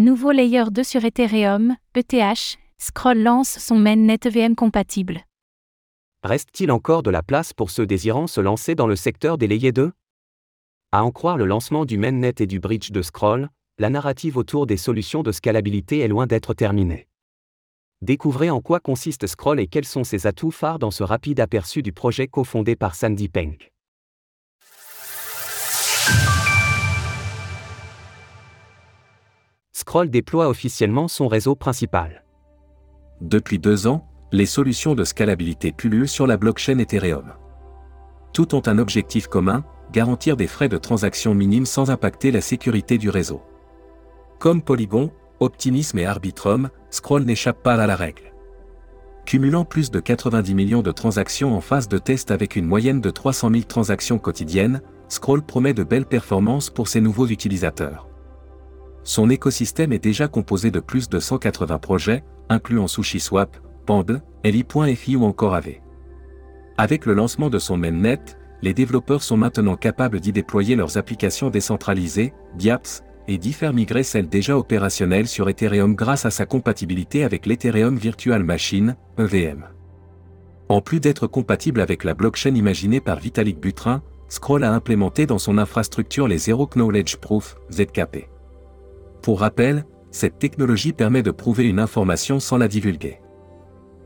Nouveau layer 2 sur Ethereum, ETH, Scroll lance son mainnet EVM compatible. Reste-t-il encore de la place pour ceux désirant se lancer dans le secteur des layers 2 À en croire le lancement du mainnet et du bridge de Scroll, la narrative autour des solutions de scalabilité est loin d'être terminée. Découvrez en quoi consiste Scroll et quels sont ses atouts phares dans ce rapide aperçu du projet cofondé par Sandy Peng. Scroll déploie officiellement son réseau principal. Depuis deux ans, les solutions de scalabilité pullulent sur la blockchain Ethereum. Toutes ont un objectif commun, garantir des frais de transaction minimes sans impacter la sécurité du réseau. Comme Polygon, Optimism et Arbitrum, Scroll n'échappe pas à la règle. Cumulant plus de 90 millions de transactions en phase de test avec une moyenne de 300 000 transactions quotidiennes, Scroll promet de belles performances pour ses nouveaux utilisateurs. Son écosystème est déjà composé de plus de 180 projets, incluant SushiSwap, Pand, Eli.fi ou encore AV. Avec le lancement de son mainnet, les développeurs sont maintenant capables d'y déployer leurs applications décentralisées, DApps, et d'y faire migrer celles déjà opérationnelles sur Ethereum grâce à sa compatibilité avec l'Ethereum Virtual Machine, EVM. En plus d'être compatible avec la blockchain imaginée par Vitalik Buterin, Scroll a implémenté dans son infrastructure les Zero Knowledge Proof, ZKP. Pour rappel, cette technologie permet de prouver une information sans la divulguer.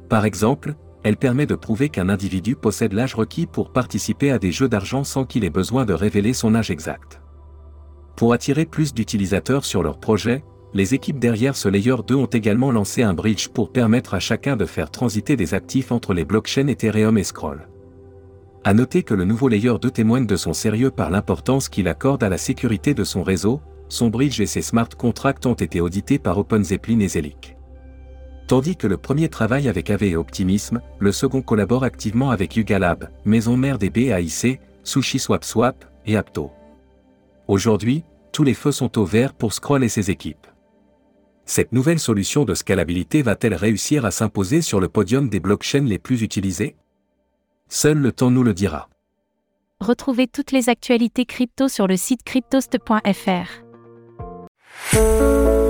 Par exemple, elle permet de prouver qu'un individu possède l'âge requis pour participer à des jeux d'argent sans qu'il ait besoin de révéler son âge exact. Pour attirer plus d'utilisateurs sur leur projet, les équipes derrière ce layer 2 ont également lancé un bridge pour permettre à chacun de faire transiter des actifs entre les blockchains Ethereum et Scroll. À noter que le nouveau layer 2 témoigne de son sérieux par l'importance qu'il accorde à la sécurité de son réseau, son bridge et ses smart contracts ont été audités par OpenZeppelin et Zelic. Tandis que le premier travaille avec AV et Optimism, le second collabore activement avec Yuga Lab, maison mère des BAIC, SushiSwapSwap et Apto. Aujourd'hui, tous les feux sont au vert pour Scroll et ses équipes. Cette nouvelle solution de scalabilité va-t-elle réussir à s'imposer sur le podium des blockchains les plus utilisées? Seul le temps nous le dira. Retrouvez toutes les actualités crypto sur le site cryptost.fr. Thank you.